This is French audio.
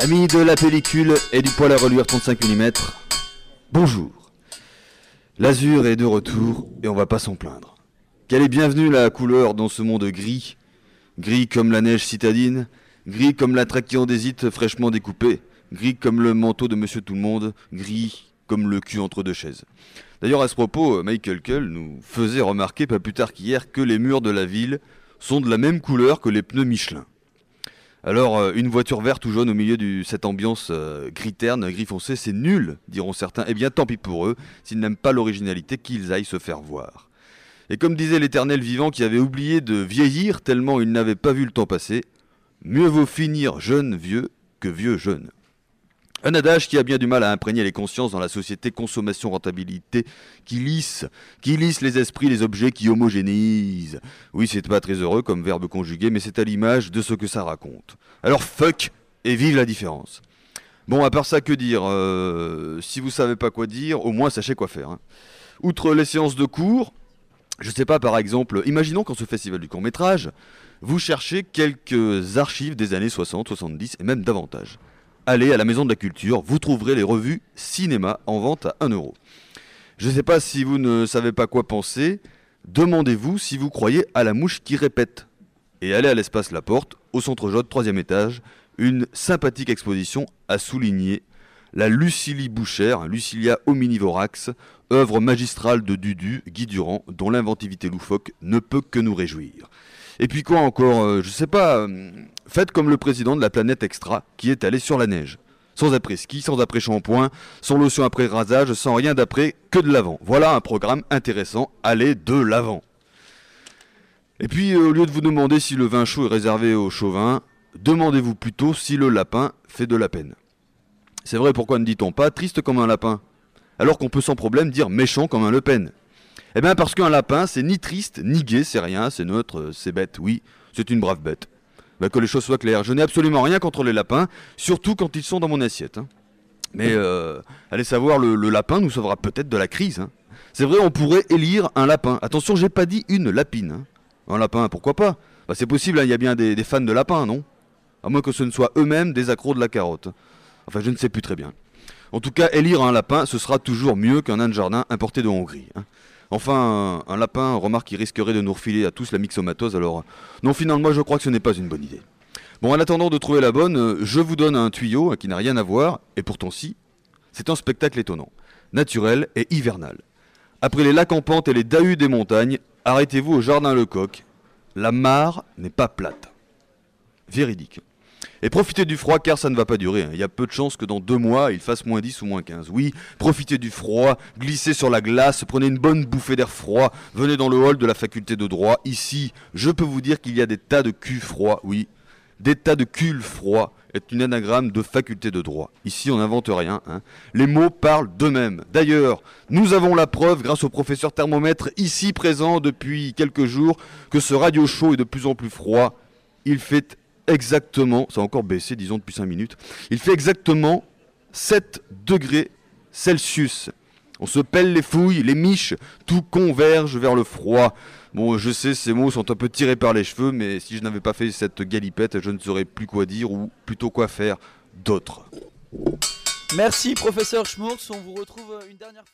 Amis de la pellicule et du poil à reluire 35 mm, bonjour. L'azur est de retour et on va pas s'en plaindre. Quelle est bienvenue la couleur dans ce monde gris Gris comme la neige citadine, gris comme la trachyandésite fraîchement découpée, gris comme le manteau de Monsieur Tout-le-Monde, gris comme le cul entre deux chaises. D'ailleurs, à ce propos, Michael Kull nous faisait remarquer pas plus tard qu'hier que les murs de la ville sont de la même couleur que les pneus Michelin. Alors, euh, une voiture verte ou jaune au milieu de cette ambiance euh, gris terne, gris foncé, c'est nul, diront certains. Eh bien, tant pis pour eux, s'ils n'aiment pas l'originalité, qu'ils aillent se faire voir. Et comme disait l'éternel vivant qui avait oublié de vieillir tellement il n'avait pas vu le temps passer, mieux vaut finir jeune vieux que vieux jeune. Un adage qui a bien du mal à imprégner les consciences dans la société consommation-rentabilité qui lisse, qui lisse les esprits, les objets, qui homogénise. Oui, c'est pas très heureux comme verbe conjugué, mais c'est à l'image de ce que ça raconte. Alors fuck et vive la différence. Bon, à part ça, que dire euh, Si vous savez pas quoi dire, au moins sachez quoi faire. hein. Outre les séances de cours, je sais pas, par exemple, imaginons qu'en ce festival du court-métrage, vous cherchez quelques archives des années 60, 70 et même davantage allez à la Maison de la Culture, vous trouverez les revues cinéma en vente à 1 euro. Je ne sais pas si vous ne savez pas quoi penser, demandez-vous si vous croyez à la mouche qui répète. Et allez à l'espace La Porte, au centre Jode, troisième étage, une sympathique exposition à souligner la Lucilie Boucher, Lucilia hominivorax, œuvre magistrale de Dudu, Guy Durand, dont l'inventivité loufoque ne peut que nous réjouir. Et puis quoi encore euh, Je sais pas. euh, faites comme le président de la planète Extra, qui est allé sur la neige. Sans après ski, sans après shampoing, sans lotion après rasage, sans rien d'après, que de l'avant. Voilà un programme intéressant. Allez de l'avant. Et puis, euh, au lieu de vous demander si le vin chaud est réservé aux chauvins, demandez-vous plutôt si le lapin fait de la peine. C'est vrai, pourquoi ne dit-on pas triste comme un lapin? Alors qu'on peut sans problème dire méchant comme un Le Pen. Eh bien parce qu'un lapin, c'est ni triste, ni gai, c'est rien, c'est neutre, c'est bête, oui, c'est une brave bête. Bah, que les choses soient claires, je n'ai absolument rien contre les lapins, surtout quand ils sont dans mon assiette. hein. Mais euh, allez savoir, le, lapin nous sauvera peut-être de la crise. hein. C'est vrai, on pourrait élire un lapin. Attention, j'ai pas dit une lapine. hein. Un lapin, pourquoi pas? Bah, C'est possible, il y a bien des, fans de lapins, non? À moins que ce ne soit eux-mêmes des accros de la carotte. Enfin, je ne sais plus très bien. En tout cas, élire un lapin, ce sera toujours mieux qu'un de jardin importé de Hongrie. Hein. Enfin, un, lapin, remarque, il risquerait de nous refiler à tous la myxomatose, alors... Non, finalement, je crois que ce n'est pas une bonne idée. Bon, en attendant de trouver la bonne, euh, je vous donne un tuyau euh, qui n'a rien à voir, et pourtant si. C'est un spectacle étonnant, naturel et hivernal. Après les lacs en pente et les dahus des montagnes, arrêtez-vous au jardin Lecoq. La mare n'est pas plate. Véridique. Et profitez du froid car ça ne va pas durer. hein. Il y a peu de chances que dans deux mois il fasse moins 10 ou moins 15. Oui, profitez du froid, glissez sur la glace, prenez une bonne bouffée d'air froid, venez dans le hall de la faculté de droit. Ici, je peux vous dire qu'il y a des tas de culs froids, oui. Des tas de culs froids est une anagramme de faculté de droit. Ici, on n'invente rien. hein. Les mots parlent d'eux-mêmes. D'ailleurs, nous avons la preuve, grâce au professeur thermomètre ici présent depuis quelques jours, que ce radio chaud est de plus en plus froid. Il fait exactement, ça a encore baissé, disons, depuis 5 minutes, il fait exactement 7 degrés Celsius. On se pèle les fouilles, les miches, tout converge vers le froid. Bon, je sais, ces mots sont un peu tirés par les cheveux, mais si je n'avais pas fait cette galipette, je ne saurais plus quoi dire ou plutôt quoi faire d'autre. Merci professeur Schmurtz, on vous retrouve euh, une dernière fois.